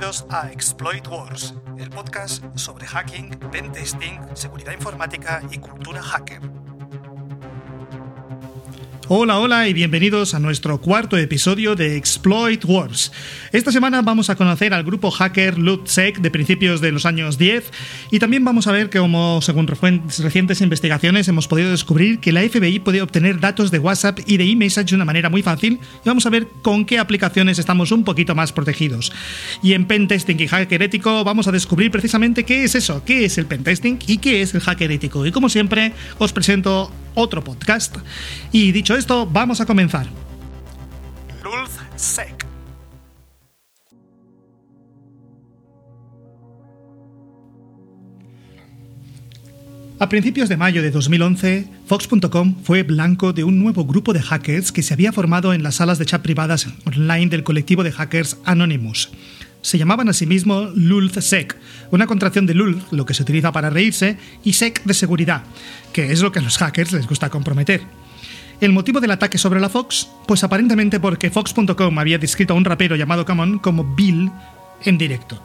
bienvenidos a Exploit Wars, el podcast sobre hacking, pentesting, seguridad informática y cultura hacker. Hola, hola y bienvenidos a nuestro cuarto episodio de Exploit Wars. Esta semana vamos a conocer al grupo hacker LootSec de principios de los años 10 y también vamos a ver cómo, según recientes investigaciones, hemos podido descubrir que la FBI puede obtener datos de WhatsApp y de eMessage de una manera muy fácil y vamos a ver con qué aplicaciones estamos un poquito más protegidos. Y en Pentesting y Hacker Ético vamos a descubrir precisamente qué es eso, qué es el Pentesting y qué es el Hacker Ético. Y como siempre, os presento otro podcast. Y dicho esto, vamos a comenzar. LulzSec. A principios de mayo de 2011, Fox.com fue blanco de un nuevo grupo de hackers que se había formado en las salas de chat privadas online del colectivo de hackers Anonymous. Se llamaban a sí mismos LulzSec, una contracción de Lulz, lo que se utiliza para reírse, y Sec de seguridad, que es lo que a los hackers les gusta comprometer. ¿El motivo del ataque sobre la Fox? Pues aparentemente porque Fox.com había descrito a un rapero llamado Camon como Bill en directo.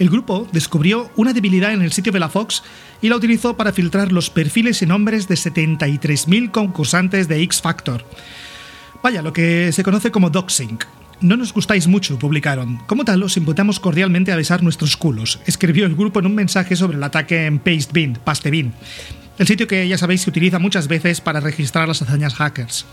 El grupo descubrió una debilidad en el sitio de la Fox y la utilizó para filtrar los perfiles y nombres de 73.000 concursantes de X Factor. Vaya, lo que se conoce como doxing. No nos gustáis mucho, publicaron. Como tal, os invitamos cordialmente a besar nuestros culos, escribió el grupo en un mensaje sobre el ataque en Pastebin, el sitio que ya sabéis se utiliza muchas veces para registrar las hazañas hackers.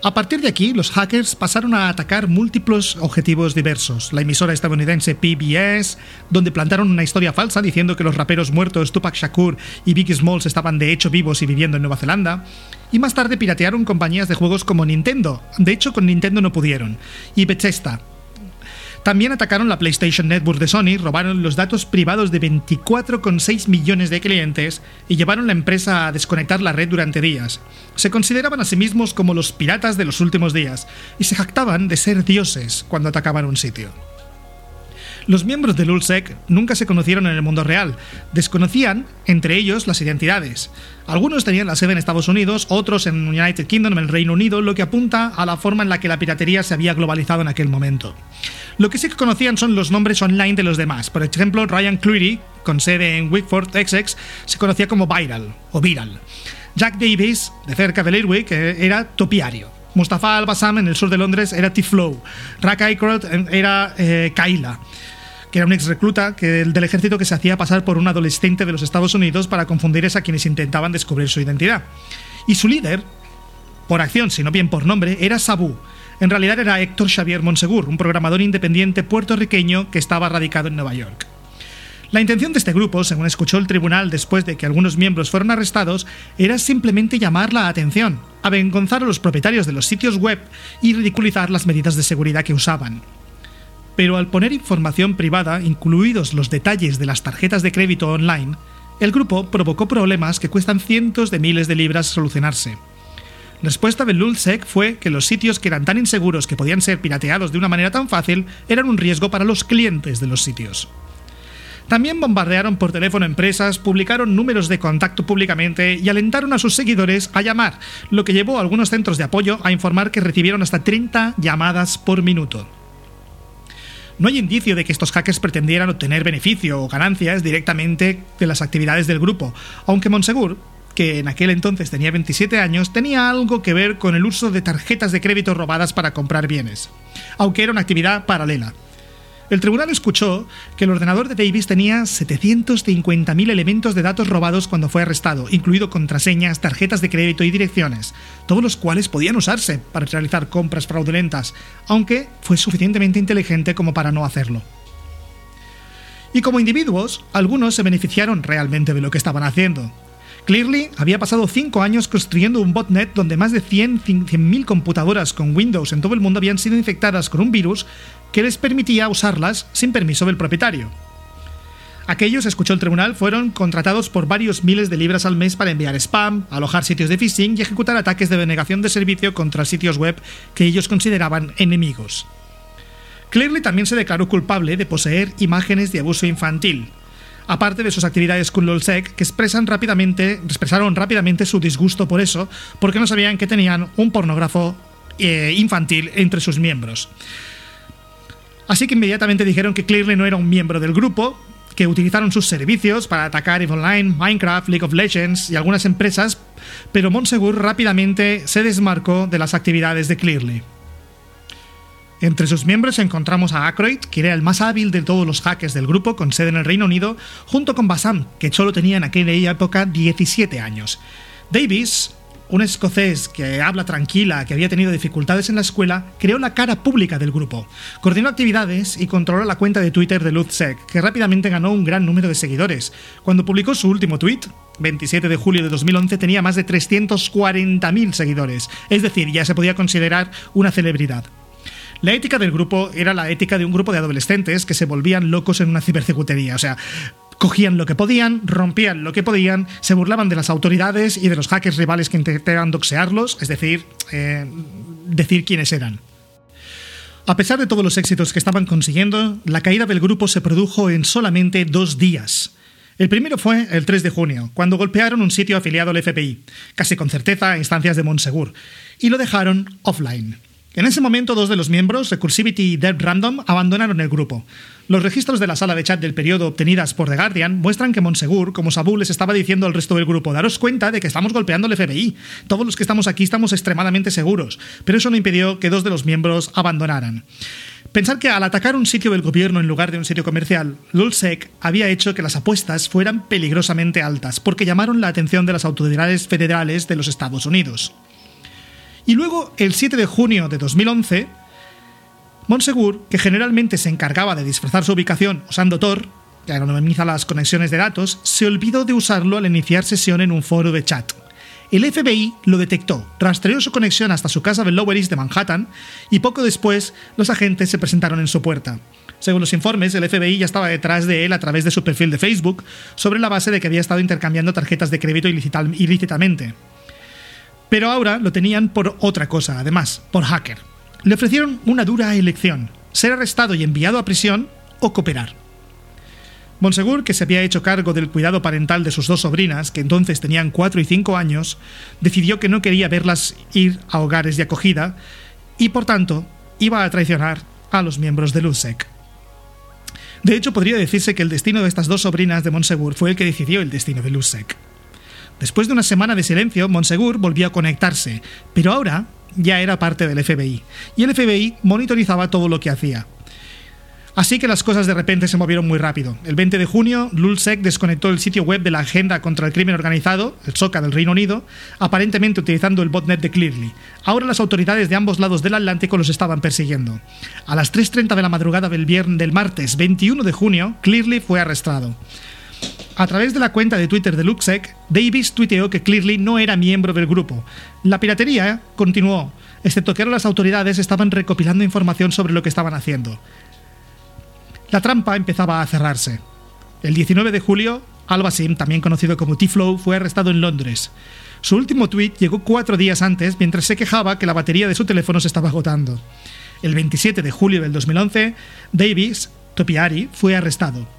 A partir de aquí, los hackers pasaron a atacar múltiples objetivos diversos. La emisora estadounidense PBS, donde plantaron una historia falsa diciendo que los raperos muertos Tupac Shakur y Biggie Smalls estaban de hecho vivos y viviendo en Nueva Zelanda. Y más tarde piratearon compañías de juegos como Nintendo. De hecho, con Nintendo no pudieron. Y Bethesda, también atacaron la PlayStation Network de Sony, robaron los datos privados de 24,6 millones de clientes y llevaron la empresa a desconectar la red durante días. Se consideraban a sí mismos como los piratas de los últimos días y se jactaban de ser dioses cuando atacaban un sitio. Los miembros del ULSEC nunca se conocieron en el mundo real, desconocían entre ellos las identidades. Algunos tenían la sede en Estados Unidos, otros en United Kingdom, en el Reino Unido, lo que apunta a la forma en la que la piratería se había globalizado en aquel momento. Lo que sí que conocían son los nombres online de los demás. Por ejemplo, Ryan Cleary, con sede en Wickford, Essex, se conocía como Viral o Viral. Jack Davis, de cerca de Lerwick, era Topiario. Mustafa Al-Bassam en el sur de Londres era T-Flow. Rack Aycroft era eh, Kaila era un ex recluta del ejército que se hacía pasar por un adolescente de los Estados Unidos para confundir a quienes intentaban descubrir su identidad. Y su líder, por acción, sino bien por nombre, era Sabu. En realidad era Héctor Xavier Monsegur, un programador independiente puertorriqueño que estaba radicado en Nueva York. La intención de este grupo, según escuchó el tribunal después de que algunos miembros fueron arrestados, era simplemente llamar la atención, avergonzar a los propietarios de los sitios web y ridiculizar las medidas de seguridad que usaban pero al poner información privada, incluidos los detalles de las tarjetas de crédito online, el grupo provocó problemas que cuestan cientos de miles de libras solucionarse. La respuesta de Lulzsec fue que los sitios que eran tan inseguros que podían ser pirateados de una manera tan fácil eran un riesgo para los clientes de los sitios. También bombardearon por teléfono empresas, publicaron números de contacto públicamente y alentaron a sus seguidores a llamar, lo que llevó a algunos centros de apoyo a informar que recibieron hasta 30 llamadas por minuto. No hay indicio de que estos hackers pretendieran obtener beneficio o ganancias directamente de las actividades del grupo, aunque Monsegur, que en aquel entonces tenía 27 años, tenía algo que ver con el uso de tarjetas de crédito robadas para comprar bienes, aunque era una actividad paralela. El tribunal escuchó que el ordenador de Davis tenía 750.000 elementos de datos robados cuando fue arrestado, incluido contraseñas, tarjetas de crédito y direcciones, todos los cuales podían usarse para realizar compras fraudulentas, aunque fue suficientemente inteligente como para no hacerlo. Y como individuos, algunos se beneficiaron realmente de lo que estaban haciendo. Clearly había pasado 5 años construyendo un botnet donde más de 100.000 computadoras con Windows en todo el mundo habían sido infectadas con un virus que les permitía usarlas sin permiso del propietario. Aquellos, escuchó el tribunal, fueron contratados por varios miles de libras al mes para enviar spam, alojar sitios de phishing y ejecutar ataques de denegación de servicio contra sitios web que ellos consideraban enemigos. Clearly también se declaró culpable de poseer imágenes de abuso infantil, aparte de sus actividades con LOLSEC, que expresaron rápidamente su disgusto por eso, porque no sabían que tenían un pornógrafo eh, infantil entre sus miembros. Así que inmediatamente dijeron que Clearly no era un miembro del grupo, que utilizaron sus servicios para atacar EVE Online, Minecraft, League of Legends y algunas empresas, pero Monsegur rápidamente se desmarcó de las actividades de Clearly. Entre sus miembros encontramos a Ackroyd, que era el más hábil de todos los hackers del grupo, con sede en el Reino Unido, junto con Bassam, que solo tenía en aquella época 17 años. Davis, un escocés que habla tranquila, que había tenido dificultades en la escuela, creó la cara pública del grupo, coordinó actividades y controló la cuenta de Twitter de LuzSec, que rápidamente ganó un gran número de seguidores. Cuando publicó su último tweet, 27 de julio de 2011, tenía más de 340.000 seguidores, es decir, ya se podía considerar una celebridad. La ética del grupo era la ética de un grupo de adolescentes que se volvían locos en una cibersecutería, o sea, cogían lo que podían, rompían lo que podían, se burlaban de las autoridades y de los hackers rivales que intentaban doxearlos, es decir, eh, decir quiénes eran. A pesar de todos los éxitos que estaban consiguiendo, la caída del grupo se produjo en solamente dos días. El primero fue el 3 de junio, cuando golpearon un sitio afiliado al FBI, casi con certeza a instancias de Monsegur, y lo dejaron offline. En ese momento, dos de los miembros, Recursivity y Dead Random, abandonaron el grupo. Los registros de la sala de chat del periodo obtenidas por The Guardian muestran que Monsegur, como Sabu, les estaba diciendo al resto del grupo: daros cuenta de que estamos golpeando el FBI. Todos los que estamos aquí estamos extremadamente seguros. Pero eso no impidió que dos de los miembros abandonaran. Pensar que al atacar un sitio del gobierno en lugar de un sitio comercial, Lulsec había hecho que las apuestas fueran peligrosamente altas, porque llamaron la atención de las autoridades federales de los Estados Unidos. Y luego, el 7 de junio de 2011, Monsegur, que generalmente se encargaba de disfrazar su ubicación usando Tor, que anonimiza las conexiones de datos, se olvidó de usarlo al iniciar sesión en un foro de chat. El FBI lo detectó, rastreó su conexión hasta su casa del Lower East de Manhattan y poco después los agentes se presentaron en su puerta. Según los informes, el FBI ya estaba detrás de él a través de su perfil de Facebook, sobre la base de que había estado intercambiando tarjetas de crédito ilícitamente. Pero ahora lo tenían por otra cosa, además, por hacker. Le ofrecieron una dura elección, ser arrestado y enviado a prisión o cooperar. Monsegur, que se había hecho cargo del cuidado parental de sus dos sobrinas, que entonces tenían 4 y 5 años, decidió que no quería verlas ir a hogares de acogida y, por tanto, iba a traicionar a los miembros de LUSEC. De hecho, podría decirse que el destino de estas dos sobrinas de Monsegur fue el que decidió el destino de LUSEC. Después de una semana de silencio, Monsegur volvió a conectarse, pero ahora ya era parte del FBI, y el FBI monitorizaba todo lo que hacía. Así que las cosas de repente se movieron muy rápido. El 20 de junio, Lulsec desconectó el sitio web de la Agenda contra el Crimen Organizado, el SOCA del Reino Unido, aparentemente utilizando el botnet de Clearly. Ahora las autoridades de ambos lados del Atlántico los estaban persiguiendo. A las 3.30 de la madrugada del, viernes, del martes 21 de junio, Clearly fue arrestado. A través de la cuenta de Twitter de Luxec, Davis tuiteó que Clearly no era miembro del grupo. La piratería continuó, excepto que ahora las autoridades estaban recopilando información sobre lo que estaban haciendo. La trampa empezaba a cerrarse. El 19 de julio, Al-Basim, también conocido como T-Flow, fue arrestado en Londres. Su último tweet llegó cuatro días antes mientras se quejaba que la batería de su teléfono se estaba agotando. El 27 de julio del 2011, Davis, Topiari, fue arrestado.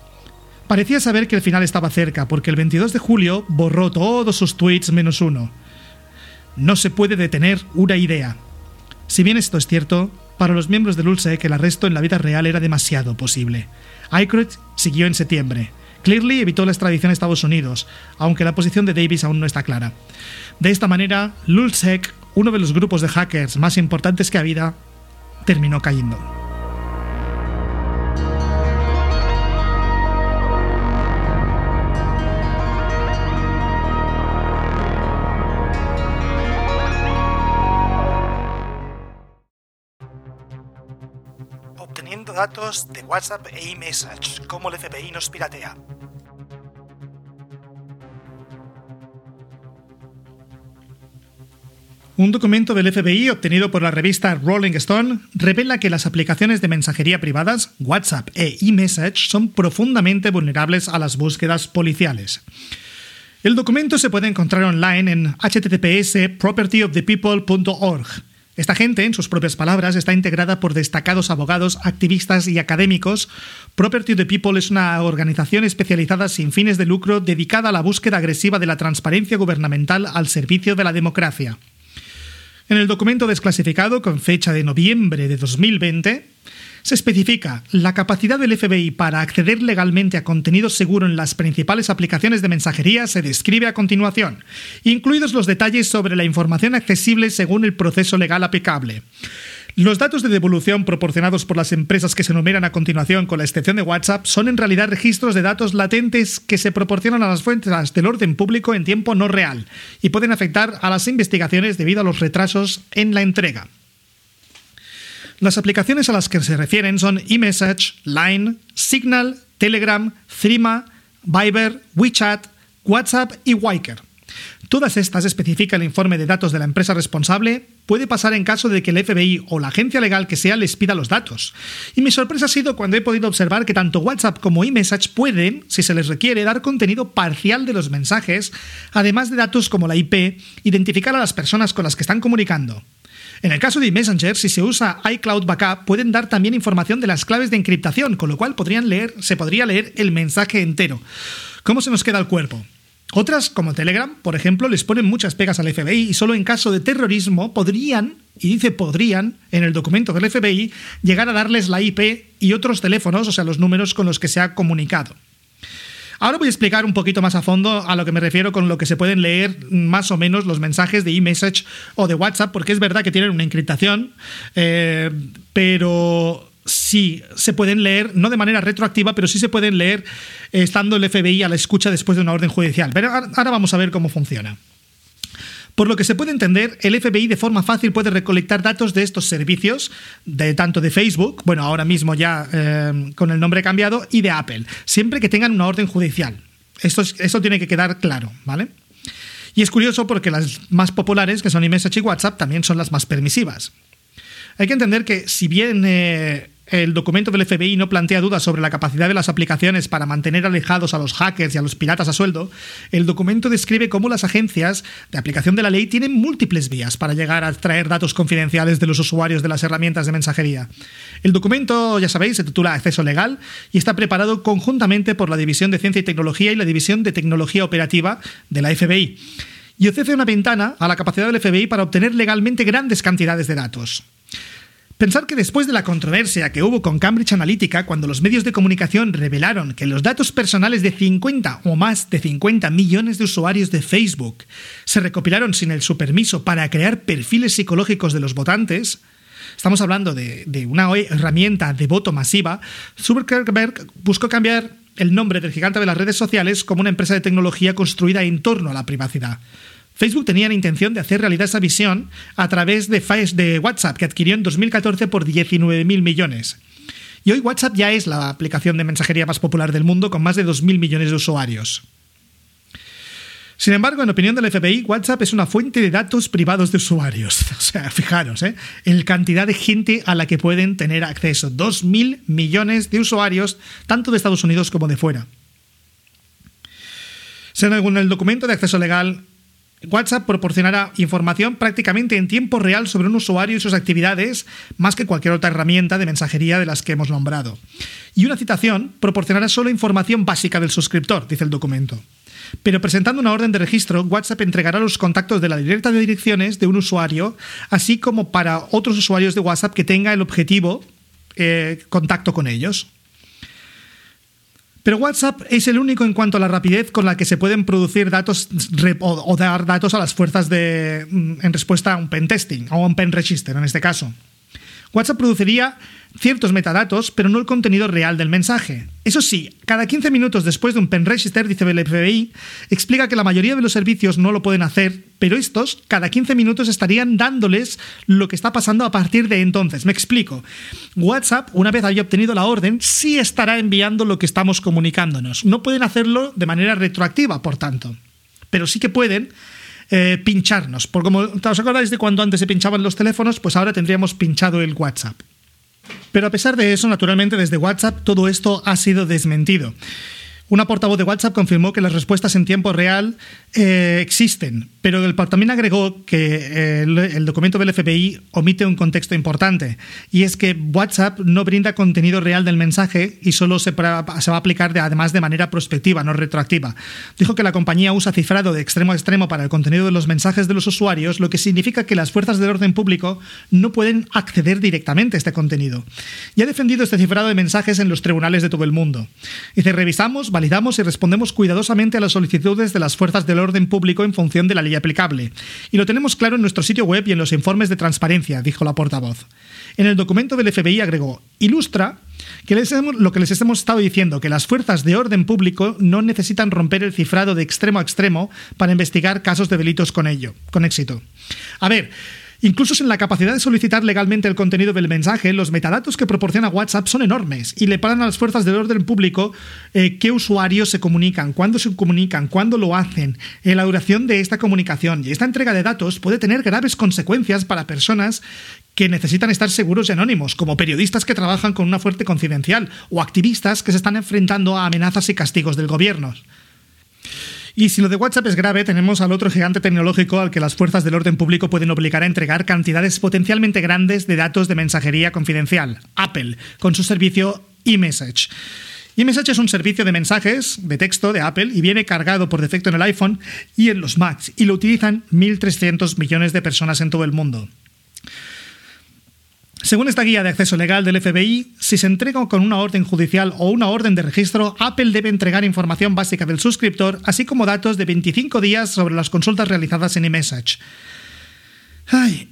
Parecía saber que el final estaba cerca, porque el 22 de julio borró todos sus tweets menos uno. No se puede detener una idea. Si bien esto es cierto, para los miembros del ULSEC el arresto en la vida real era demasiado posible. Aykroyd siguió en septiembre. Clearly evitó la extradición a Estados Unidos, aunque la posición de Davis aún no está clara. De esta manera, Lulsec, uno de los grupos de hackers más importantes que ha habido, terminó cayendo. Datos de WhatsApp e iMessage, como el FBI nos piratea. Un documento del FBI obtenido por la revista Rolling Stone revela que las aplicaciones de mensajería privadas, WhatsApp e iMessage, son profundamente vulnerables a las búsquedas policiales. El documento se puede encontrar online en https propertyofthepeople.org esta gente, en sus propias palabras, está integrada por destacados abogados, activistas y académicos. Property of the People es una organización especializada sin fines de lucro dedicada a la búsqueda agresiva de la transparencia gubernamental al servicio de la democracia. En el documento desclasificado, con fecha de noviembre de 2020, Se especifica la capacidad del FBI para acceder legalmente a contenido seguro en las principales aplicaciones de mensajería se describe a continuación, incluidos los detalles sobre la información accesible según el proceso legal aplicable. Los datos de devolución proporcionados por las empresas que se enumeran a continuación, con la excepción de WhatsApp, son en realidad registros de datos latentes que se proporcionan a las fuentes del orden público en tiempo no real y pueden afectar a las investigaciones debido a los retrasos en la entrega. Las aplicaciones a las que se refieren son eMessage, Line, Signal, Telegram, Threema, Viber, WeChat, WhatsApp y Wiker. Todas estas especifica el informe de datos de la empresa responsable, puede pasar en caso de que el FBI o la agencia legal que sea les pida los datos. Y mi sorpresa ha sido cuando he podido observar que tanto WhatsApp como eMessage pueden, si se les requiere, dar contenido parcial de los mensajes, además de datos como la IP, identificar a las personas con las que están comunicando. En el caso de Messenger, si se usa iCloud Backup, pueden dar también información de las claves de encriptación, con lo cual podrían leer, se podría leer el mensaje entero. ¿Cómo se nos queda el cuerpo? Otras, como Telegram, por ejemplo, les ponen muchas pegas al FBI y solo en caso de terrorismo podrían, y dice podrían, en el documento del FBI, llegar a darles la IP y otros teléfonos, o sea, los números con los que se ha comunicado. Ahora voy a explicar un poquito más a fondo a lo que me refiero con lo que se pueden leer más o menos los mensajes de eMessage o de WhatsApp, porque es verdad que tienen una encriptación, eh, pero sí se pueden leer, no de manera retroactiva, pero sí se pueden leer estando el FBI a la escucha después de una orden judicial. Pero ahora vamos a ver cómo funciona. Por lo que se puede entender, el FBI de forma fácil puede recolectar datos de estos servicios, de tanto de Facebook, bueno, ahora mismo ya eh, con el nombre cambiado, y de Apple, siempre que tengan una orden judicial. Esto, esto tiene que quedar claro, ¿vale? Y es curioso porque las más populares, que son iMessage y WhatsApp, también son las más permisivas. Hay que entender que si bien eh, el documento del FBI no plantea dudas sobre la capacidad de las aplicaciones para mantener alejados a los hackers y a los piratas a sueldo, el documento describe cómo las agencias de aplicación de la ley tienen múltiples vías para llegar a extraer datos confidenciales de los usuarios de las herramientas de mensajería. El documento, ya sabéis, se titula Acceso Legal y está preparado conjuntamente por la División de Ciencia y Tecnología y la División de Tecnología Operativa de la FBI y ofrece una ventana a la capacidad del FBI para obtener legalmente grandes cantidades de datos. Pensar que después de la controversia que hubo con Cambridge Analytica, cuando los medios de comunicación revelaron que los datos personales de 50 o más de 50 millones de usuarios de Facebook se recopilaron sin el su permiso para crear perfiles psicológicos de los votantes, estamos hablando de, una herramienta de voto masiva, Zuckerberg buscó cambiar el nombre del gigante de las redes sociales como una empresa de tecnología construida en torno a la privacidad. Facebook tenía la intención de hacer realidad esa visión a través de, de WhatsApp, que adquirió en 2014 por 19.000 millones. Y hoy WhatsApp ya es la aplicación de mensajería más popular del mundo, con más de 2.000 millones de usuarios. Sin embargo, en opinión del FBI, WhatsApp es una fuente de datos privados de usuarios. O sea, fijaros, ¿eh? El cantidad de gente a la que pueden tener acceso. 2.000 millones de usuarios, tanto de Estados Unidos como de fuera. Según el documento de acceso legal WhatsApp proporcionará información prácticamente en tiempo real sobre un usuario y sus actividades, más que cualquier otra herramienta de mensajería de las que hemos nombrado. Y una citación proporcionará solo información básica del suscriptor, dice el documento. Pero presentando una orden de registro, WhatsApp entregará los contactos de la directa de direcciones de un usuario, así como para otros usuarios de WhatsApp que tenga el objetivo eh, contacto con ellos. Pero WhatsApp es el único en cuanto a la rapidez con la que se pueden producir datos o, dar datos a las fuerzas de, mm, en respuesta a un pen testing o a un pen register en este caso. WhatsApp produciría ciertos metadatos, pero no el contenido real del mensaje. Eso sí, cada 15 minutos después de un pen register, dice el FBI, explica que la mayoría de los servicios no lo pueden hacer, pero estos cada 15 minutos estarían dándoles lo que está pasando a partir de entonces. Me explico. WhatsApp, una vez haya obtenido la orden, sí estará enviando lo que estamos comunicándonos. No pueden hacerlo de manera retroactiva, por tanto, pero sí que pueden eh, pincharnos. Por como os acordáis de cuando antes se pinchaban los teléfonos, pues ahora tendríamos pinchado el WhatsApp. Pero a pesar de eso, naturalmente desde WhatsApp todo esto ha sido desmentido. Una portavoz de WhatsApp confirmó que las respuestas en tiempo real eh, existen, pero el, también agregó que eh, el, documento del FBI omite un contexto importante, y es que WhatsApp no brinda contenido real del mensaje y solo se, se va a aplicar de, además de manera prospectiva, no retroactiva. Dijo que la compañía usa cifrado de extremo a extremo para el contenido de los mensajes de los usuarios, lo que significa que las fuerzas del orden público no pueden acceder directamente a este contenido. Y ha defendido este cifrado de mensajes en los tribunales de todo el mundo. Dice, revisamos, validamos y respondemos cuidadosamente a las solicitudes de las fuerzas del orden público en función de la ley aplicable. Y lo tenemos claro en nuestro sitio web y en los informes de transparencia, dijo la portavoz. En el documento del FBI agregó, ilustra que lo que les hemos estado diciendo, que las fuerzas de orden público no necesitan romper el cifrado de extremo a extremo para investigar casos de delitos con ello, con éxito. A ver, Incluso sin la capacidad de solicitar legalmente el contenido del mensaje, los metadatos que proporciona WhatsApp son enormes y le paran a las fuerzas del orden público eh, qué usuarios se comunican, cuándo se comunican, cuándo lo hacen, en la duración de esta comunicación. Y esta entrega de datos puede tener graves consecuencias para personas que necesitan estar seguros y anónimos, como periodistas que trabajan con una fuerte confidencial o activistas que se están enfrentando a amenazas y castigos del gobierno. Y si lo de WhatsApp es grave, tenemos al otro gigante tecnológico al que las fuerzas del orden público pueden obligar a entregar cantidades potencialmente grandes de datos de mensajería confidencial, Apple, con su servicio eMessage. eMessage es un servicio de mensajes de texto de Apple y viene cargado por defecto en el iPhone y en los Macs y lo utilizan 1.300 millones de personas en todo el mundo. Según esta guía de acceso legal del FBI, si se entrega con una orden judicial o una orden de registro, Apple debe entregar información básica del suscriptor, así como datos de 25 días sobre las consultas realizadas en eMessage.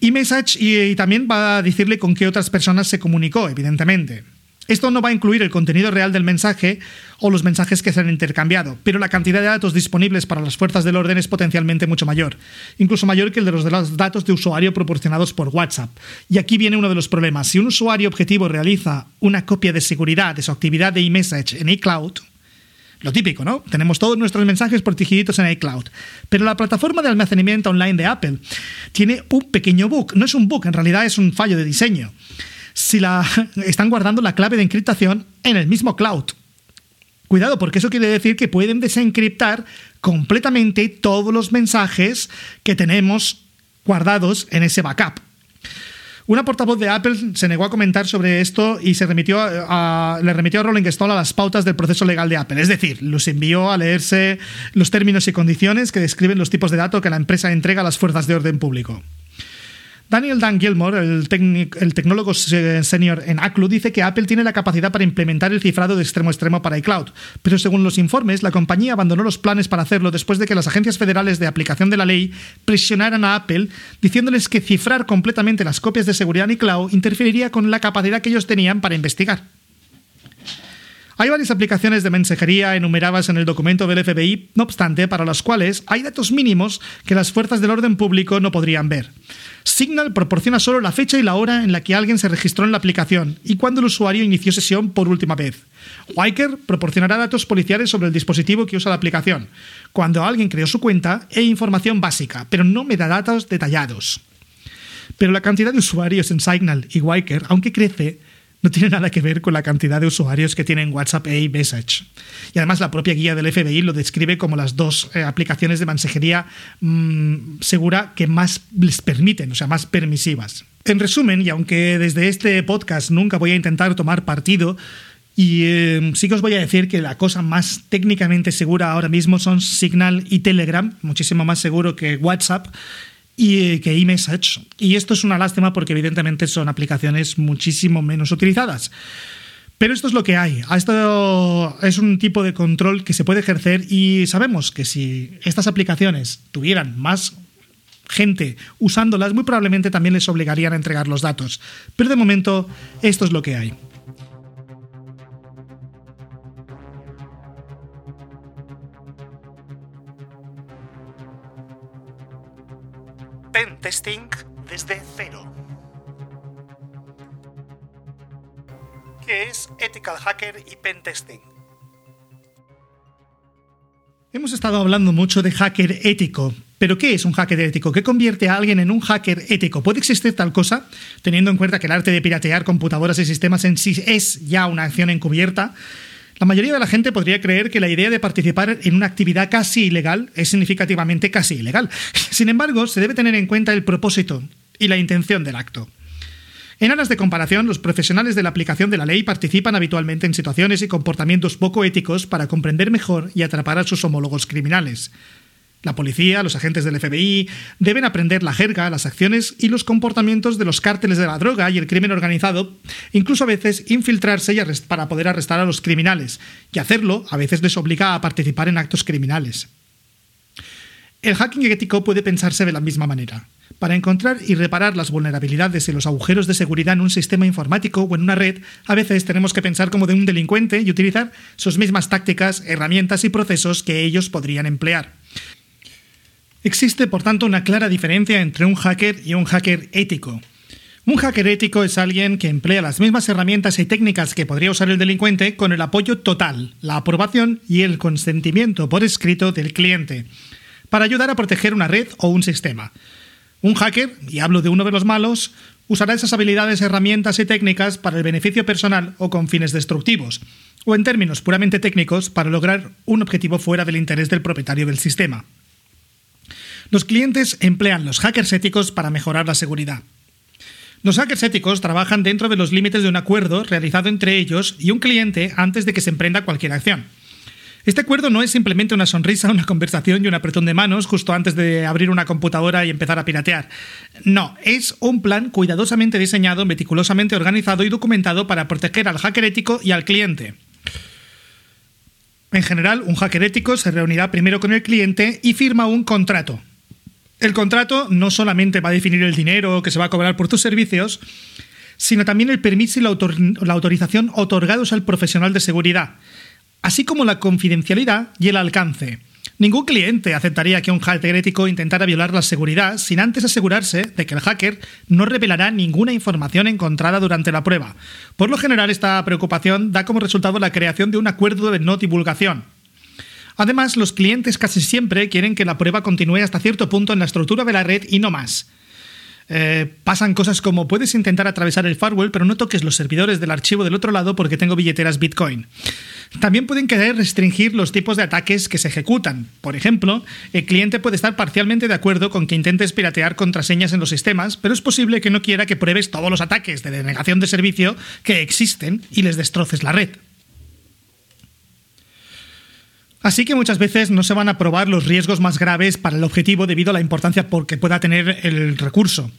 eMessage y también va a decirle con qué otras personas se comunicó, evidentemente. Esto no va a incluir el contenido real del mensaje o los mensajes que se han intercambiado, pero la cantidad de datos disponibles para las fuerzas del orden es potencialmente mucho mayor, incluso mayor que el de los, datos de usuario proporcionados por WhatsApp. Y aquí viene uno de los problemas. Si un usuario objetivo realiza una copia de seguridad de su actividad de eMessage en iCloud, lo típico, ¿no? Tenemos todos nuestros mensajes protegidos en iCloud. Pero la plataforma de almacenamiento online de Apple tiene un pequeño bug. No es un bug, en realidad es un fallo de diseño si la están guardando la clave de encriptación en el mismo cloud. Cuidado, porque eso quiere decir que pueden desencriptar completamente todos los mensajes que tenemos guardados en ese backup. Una portavoz de Apple se negó a comentar sobre esto y se remitió a, le remitió a Rolling Stone a las pautas del proceso legal de Apple. Es decir, los envió a leerse los términos y condiciones que describen los tipos de datos que la empresa entrega a las fuerzas de orden público. Daniel Dan Gilmore, el, tecnólogo senior en ACLU, dice que Apple tiene la capacidad para implementar el cifrado de extremo a extremo para iCloud, pero según los informes, la compañía abandonó los planes para hacerlo después de que las agencias federales de aplicación de la ley presionaran a Apple diciéndoles que cifrar completamente las copias de seguridad en iCloud interferiría con la capacidad que ellos tenían para investigar. Hay varias aplicaciones de mensajería enumeradas en el documento del FBI, no obstante, para las cuales hay datos mínimos que las fuerzas del orden público no podrían ver. Signal proporciona solo la fecha y la hora en la que alguien se registró en la aplicación y cuando el usuario inició sesión por última vez. Wiker proporcionará datos policiales sobre el dispositivo que usa la aplicación, cuando alguien creó su cuenta e información básica, pero no me da datos detallados. Pero la cantidad de usuarios en Signal y Wiker, aunque crece, no tiene nada que ver con la cantidad de usuarios que tienen WhatsApp e iMessage. Y además la propia guía del FBI lo describe como las dos eh, aplicaciones de mensajería mm, segura que más les permiten, o sea, más permisivas. En resumen, y aunque desde este podcast nunca voy a intentar tomar partido, y eh, sí que os voy a decir que la cosa más técnicamente segura ahora mismo son Signal y Telegram, muchísimo más seguro que WhatsApp y que eMessage. Y esto es una lástima porque evidentemente son aplicaciones muchísimo menos utilizadas. Pero esto es lo que hay. Esto es un tipo de control que se puede ejercer y sabemos que si estas aplicaciones tuvieran más gente usándolas, muy probablemente también les obligarían a entregar los datos. Pero de momento, esto es lo que hay. Pentesting desde cero. ¿Qué es Ethical Hacker y Pentesting? Hemos estado hablando mucho de hacker ético, pero ¿qué es un hacker ético? ¿Qué convierte a alguien en un hacker ético? ¿Puede existir tal cosa? Teniendo en cuenta que el arte de piratear computadoras y sistemas en sí es ya una acción encubierta, La mayoría de la gente podría creer que la idea de participar en una actividad casi ilegal es significativamente casi ilegal. Sin embargo, se debe tener en cuenta el propósito y la intención del acto. En aras de comparación, los profesionales de la aplicación de la ley participan habitualmente en situaciones y comportamientos poco éticos para comprender mejor y atrapar a sus homólogos criminales. La policía, los agentes del FBI deben aprender la jerga, las acciones y los comportamientos de los cárteles de la droga y el crimen organizado, incluso a veces infiltrarse y para poder arrestar a los criminales, y hacerlo a veces les obliga a participar en actos criminales. El hacking ético puede pensarse de la misma manera. Para encontrar y reparar las vulnerabilidades y los agujeros de seguridad en un sistema informático o en una red, a veces tenemos que pensar como de un delincuente y utilizar sus mismas tácticas, herramientas y procesos que ellos podrían emplear. Existe, por tanto, una clara diferencia entre un hacker y un hacker ético. Un hacker ético es alguien que emplea las mismas herramientas y técnicas que podría usar el delincuente con el apoyo total, la aprobación y el consentimiento por escrito del cliente, para ayudar a proteger una red o un sistema. Un hacker, y hablo de uno de los malos, usará esas habilidades, herramientas y técnicas para el beneficio personal o con fines destructivos, o en términos puramente técnicos, para lograr un objetivo fuera del interés del propietario del sistema. Los clientes emplean los hackers éticos para mejorar la seguridad. Los hackers éticos trabajan dentro de los límites de un acuerdo realizado entre ellos y un cliente antes de que se emprenda cualquier acción. Este acuerdo no es simplemente una sonrisa, una conversación y un apretón de manos justo antes de abrir una computadora y empezar a piratear. No, es un plan cuidadosamente diseñado, meticulosamente organizado y documentado para proteger al hacker ético y al cliente. En general, un hacker ético se reunirá primero con el cliente y firma un contrato, el contrato no solamente va a definir el dinero que se va a cobrar por tus servicios, sino también el permiso y la, autorización otorgados al profesional de seguridad, así como la confidencialidad y el alcance. Ningún cliente aceptaría que un hacker ético intentara violar la seguridad sin antes asegurarse de que el hacker no revelará ninguna información encontrada durante la prueba. Por lo general, esta preocupación da como resultado la creación de un acuerdo de no divulgación, Además, los clientes casi siempre quieren que la prueba continúe hasta cierto punto en la estructura de la red y no más. Eh, pasan cosas como puedes intentar atravesar el firewall, pero no toques los servidores del archivo del otro lado porque tengo billeteras Bitcoin. También pueden querer restringir los tipos de ataques que se ejecutan. Por ejemplo, el cliente puede estar parcialmente de acuerdo con que intentes piratear contraseñas en los sistemas, pero es posible que no quiera que pruebes todos los ataques de denegación de servicio que existen y les destroces la red. Así que muchas veces no se van a probar los riesgos más graves para el objetivo debido a la importancia porque pueda tener el recurso.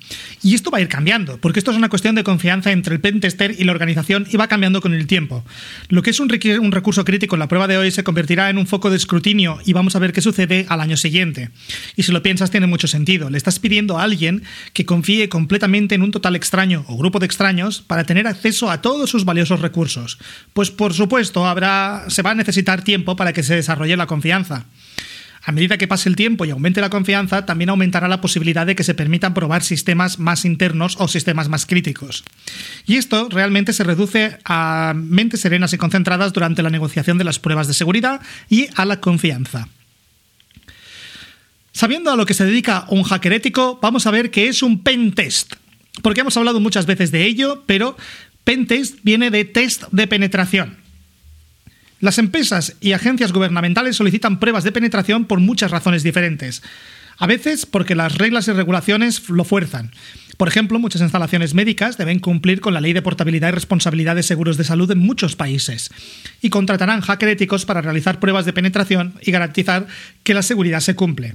Y esto va a ir cambiando, porque esto es una cuestión de confianza entre el pentester y la organización y va cambiando con el tiempo. Lo que es un, un recurso crítico en la prueba de hoy se convertirá en un foco de escrutinio y vamos a ver qué sucede al año siguiente. Y si lo piensas tiene mucho sentido. Le estás pidiendo a alguien que confíe completamente en un total extraño o grupo de extraños para tener acceso a todos sus valiosos recursos. Pues por supuesto habrá, se va a necesitar tiempo para que se desarrolle la confianza. A medida que pase el tiempo y aumente la confianza, también aumentará la posibilidad de que se permitan probar sistemas más internos o sistemas más críticos. Y esto realmente se reduce a mentes serenas y concentradas durante la negociación de las pruebas de seguridad y a la confianza. Sabiendo a lo que se dedica un hacker ético, vamos a ver qué es un pentest. Porque hemos hablado muchas veces de ello, pero pentest viene de test de penetración. Las empresas y agencias gubernamentales solicitan pruebas de penetración por muchas razones diferentes. A veces porque las reglas y regulaciones lo fuerzan. Por ejemplo, muchas instalaciones médicas deben cumplir con la ley de portabilidad y responsabilidad de seguros de salud en muchos países y contratarán hacker éticos para realizar pruebas de penetración y garantizar que la seguridad se cumple.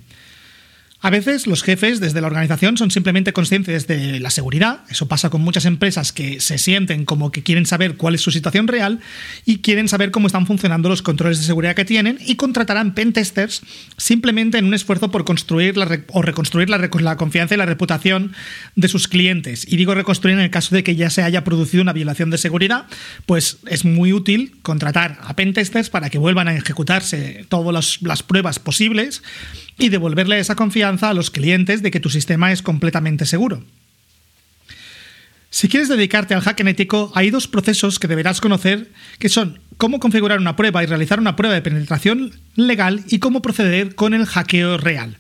A veces los jefes desde la organización son simplemente conscientes de la seguridad, eso pasa con muchas empresas que se sienten como que quieren saber cuál es su situación real y quieren saber cómo están funcionando los controles de seguridad que tienen y contratarán pentesters simplemente en un esfuerzo por construir o reconstruir la, la confianza y la reputación de sus clientes. Y digo reconstruir en el caso de que ya se haya producido una violación de seguridad, pues es muy útil contratar a pentesters para que vuelvan a ejecutarse todas las pruebas posibles y devolverle esa confianza a los clientes de que tu sistema es completamente seguro. Si quieres dedicarte al hack ético, hay dos procesos que deberás conocer, que son cómo configurar una prueba y realizar una prueba de penetración legal y cómo proceder con el hackeo real.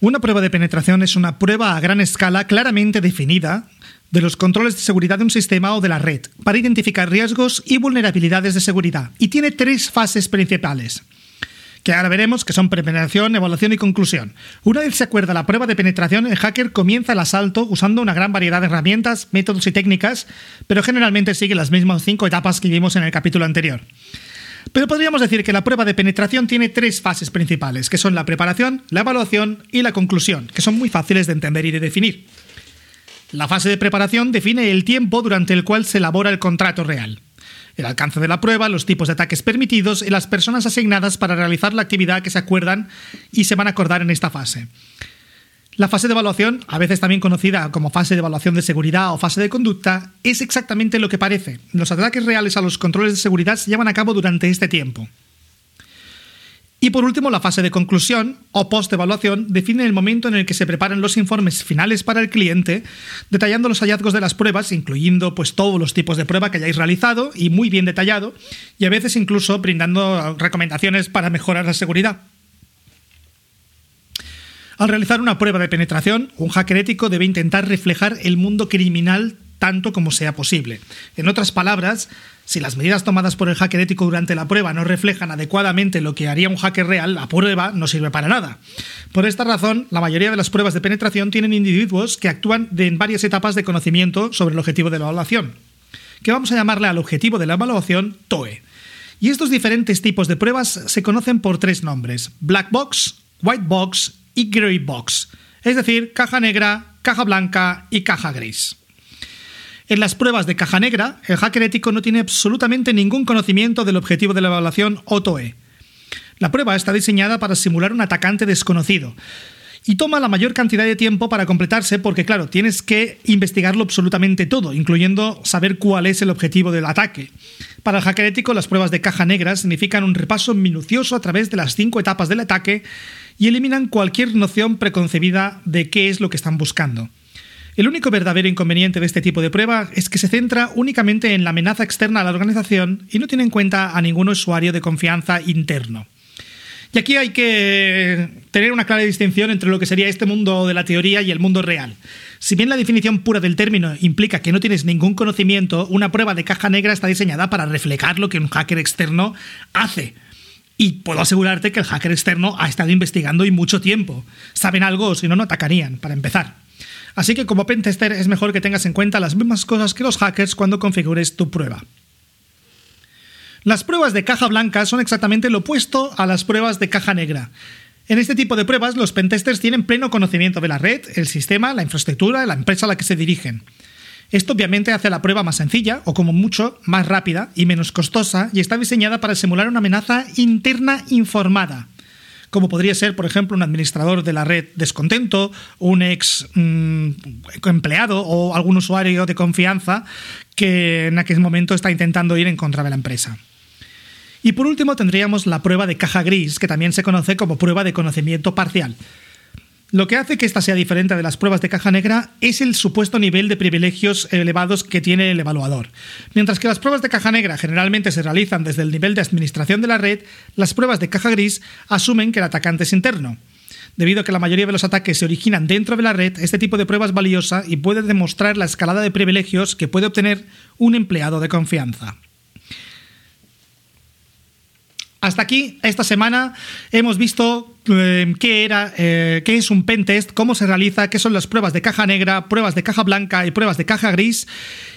Una prueba de penetración es una prueba a gran escala claramente definida de los controles de seguridad de un sistema o de la red, para identificar riesgos y vulnerabilidades de seguridad, y tiene tres fases principales que ahora veremos que son penetración, evaluación y conclusión. Una vez se acuerda la prueba de penetración, el hacker comienza el asalto usando una gran variedad de herramientas, métodos y técnicas, pero generalmente sigue las mismas cinco etapas que vimos en el capítulo anterior. Pero podríamos decir que la prueba de penetración tiene tres fases principales, que son la preparación, la evaluación y la conclusión, que son muy fáciles de entender y de definir. La fase de preparación define el tiempo durante el cual se elabora el contrato real el alcance de la prueba, los tipos de ataques permitidos y las personas asignadas para realizar la actividad que se acuerdan y se van a acordar en esta fase. La fase de evaluación, a veces también conocida como fase de evaluación de seguridad o fase de conducta, es exactamente lo que parece. Los ataques reales a los controles de seguridad se llevan a cabo durante este tiempo. Y por último, la fase de conclusión o post-evaluación define el momento en el que se preparan los informes finales para el cliente, detallando los hallazgos de las pruebas, incluyendo pues todos los tipos de prueba que hayáis realizado y muy bien detallado, y a veces incluso brindando recomendaciones para mejorar la seguridad. Al realizar una prueba de penetración, un hacker ético debe intentar reflejar el mundo criminal tanto como sea posible. En otras palabras, si las medidas tomadas por el hacker ético durante la prueba no reflejan adecuadamente lo que haría un hacker real, la prueba no sirve para nada. Por esta razón, la mayoría de las pruebas de penetración tienen individuos que actúan en varias etapas de conocimiento sobre el objetivo de la evaluación, que vamos a llamarle al objetivo de la evaluación TOE. Y estos diferentes tipos de pruebas se conocen por tres nombres, Black Box, White Box y Grey Box, es decir, caja negra, caja blanca y caja gris. En las pruebas de caja negra, el hacker ético no tiene absolutamente ningún conocimiento del objetivo de la evaluación OTOE. La prueba está diseñada para simular un atacante desconocido y toma la mayor cantidad de tiempo para completarse porque, claro, tienes que investigarlo absolutamente todo, incluyendo saber cuál es el objetivo del ataque. Para el hacker ético, las pruebas de caja negra significan un repaso minucioso a través de las cinco etapas del ataque y eliminan cualquier noción preconcebida de qué es lo que están buscando. El único verdadero inconveniente de este tipo de prueba es que se centra únicamente en la amenaza externa a la organización y no tiene en cuenta a ningún usuario de confianza interno. Y aquí hay que tener una clara distinción entre lo que sería este mundo de la teoría y el mundo real. Si bien la definición pura del término implica que no tienes ningún conocimiento, una prueba de caja negra está diseñada para reflejar lo que un hacker externo hace. Y puedo asegurarte que el hacker externo ha estado investigando y mucho tiempo. Saben algo, si no, no atacarían, para empezar. Así que como pentester es mejor que tengas en cuenta las mismas cosas que los hackers cuando configures tu prueba. Las pruebas de caja blanca son exactamente lo opuesto a las pruebas de caja negra. En este tipo de pruebas, los pentesters tienen pleno conocimiento de la red, el sistema, la infraestructura, la empresa a la que se dirigen. Esto obviamente hace la prueba más sencilla, o como mucho, más rápida y menos costosa, y está diseñada para simular una amenaza interna informada como podría ser, por ejemplo, un administrador de la red descontento, un ex mm, empleado o algún usuario de confianza que en aquel momento está intentando ir en contra de la empresa. Y por último tendríamos la prueba de caja gris, que también se conoce como prueba de conocimiento parcial. Lo que hace que esta sea diferente de las pruebas de caja negra es el supuesto nivel de privilegios elevados que tiene el evaluador. Mientras que las pruebas de caja negra generalmente se realizan desde el nivel de administración de la red, las pruebas de caja gris asumen que el atacante es interno. Debido a que la mayoría de los ataques se originan dentro de la red, este tipo de prueba es valiosa y puede demostrar la escalada de privilegios que puede obtener un empleado de confianza. Hasta aquí, esta semana, hemos visto qué era, eh, qué es un pentest, cómo se realiza, qué son las pruebas de caja negra, pruebas de caja blanca y pruebas de caja gris.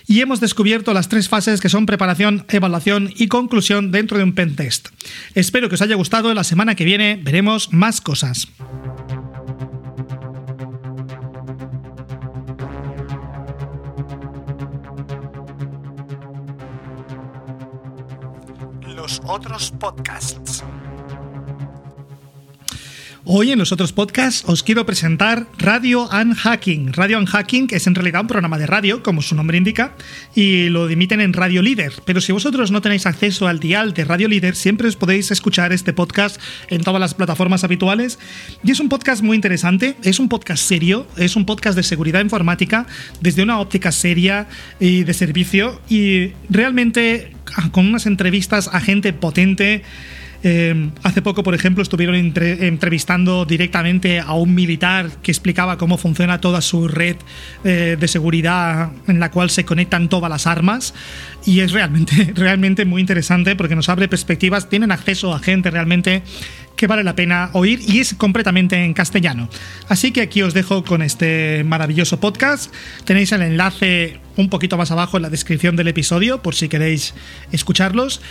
Y hemos descubierto las tres fases que son preparación, evaluación y conclusión dentro de un pentest. Espero que os haya gustado. La semana que viene veremos más cosas. otros podcasts. Hoy en los otros podcasts os quiero presentar Radio Unhacking. Radio Unhacking es en realidad un programa de radio, como su nombre indica, y lo emiten en Radio Líder. Pero si vosotros no tenéis acceso al dial de Radio Líder, siempre os podéis escuchar este podcast en todas las plataformas habituales. Y es un podcast muy interesante, es un podcast serio, es un podcast de seguridad informática desde una óptica seria y de servicio y realmente ah, con unas entrevistas a gente potente Eh, hace poco, por ejemplo, estuvieron entrevistando directamente a un militar que explicaba cómo funciona toda su red eh, de seguridad en la cual se conectan todas las armas. Y es realmente, realmente muy interesante porque nos abre perspectivas, tienen acceso a gente realmente que vale la pena oír y es completamente en castellano. Así que aquí os dejo con este maravilloso podcast. Tenéis el enlace un poquito más abajo en la descripción del episodio por si queréis escucharlos.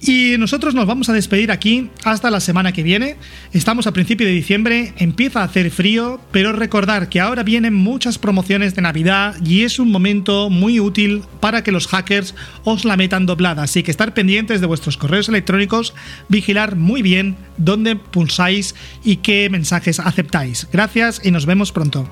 Y nosotros nos vamos a despedir aquí hasta la semana que viene. Estamos a principio de diciembre, empieza a hacer frío, pero recordar que ahora vienen muchas promociones de Navidad y es un momento muy útil para que los hackers os la metan doblada. Así que estar pendientes de vuestros correos electrónicos, vigilar muy bien dónde pulsáis y qué mensajes aceptáis. Gracias y nos vemos pronto.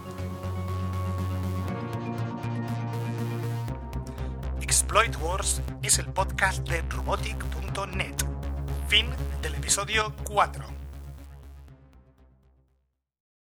Exploit Wars es el podcast de robotic.net. Fin del episodio 4.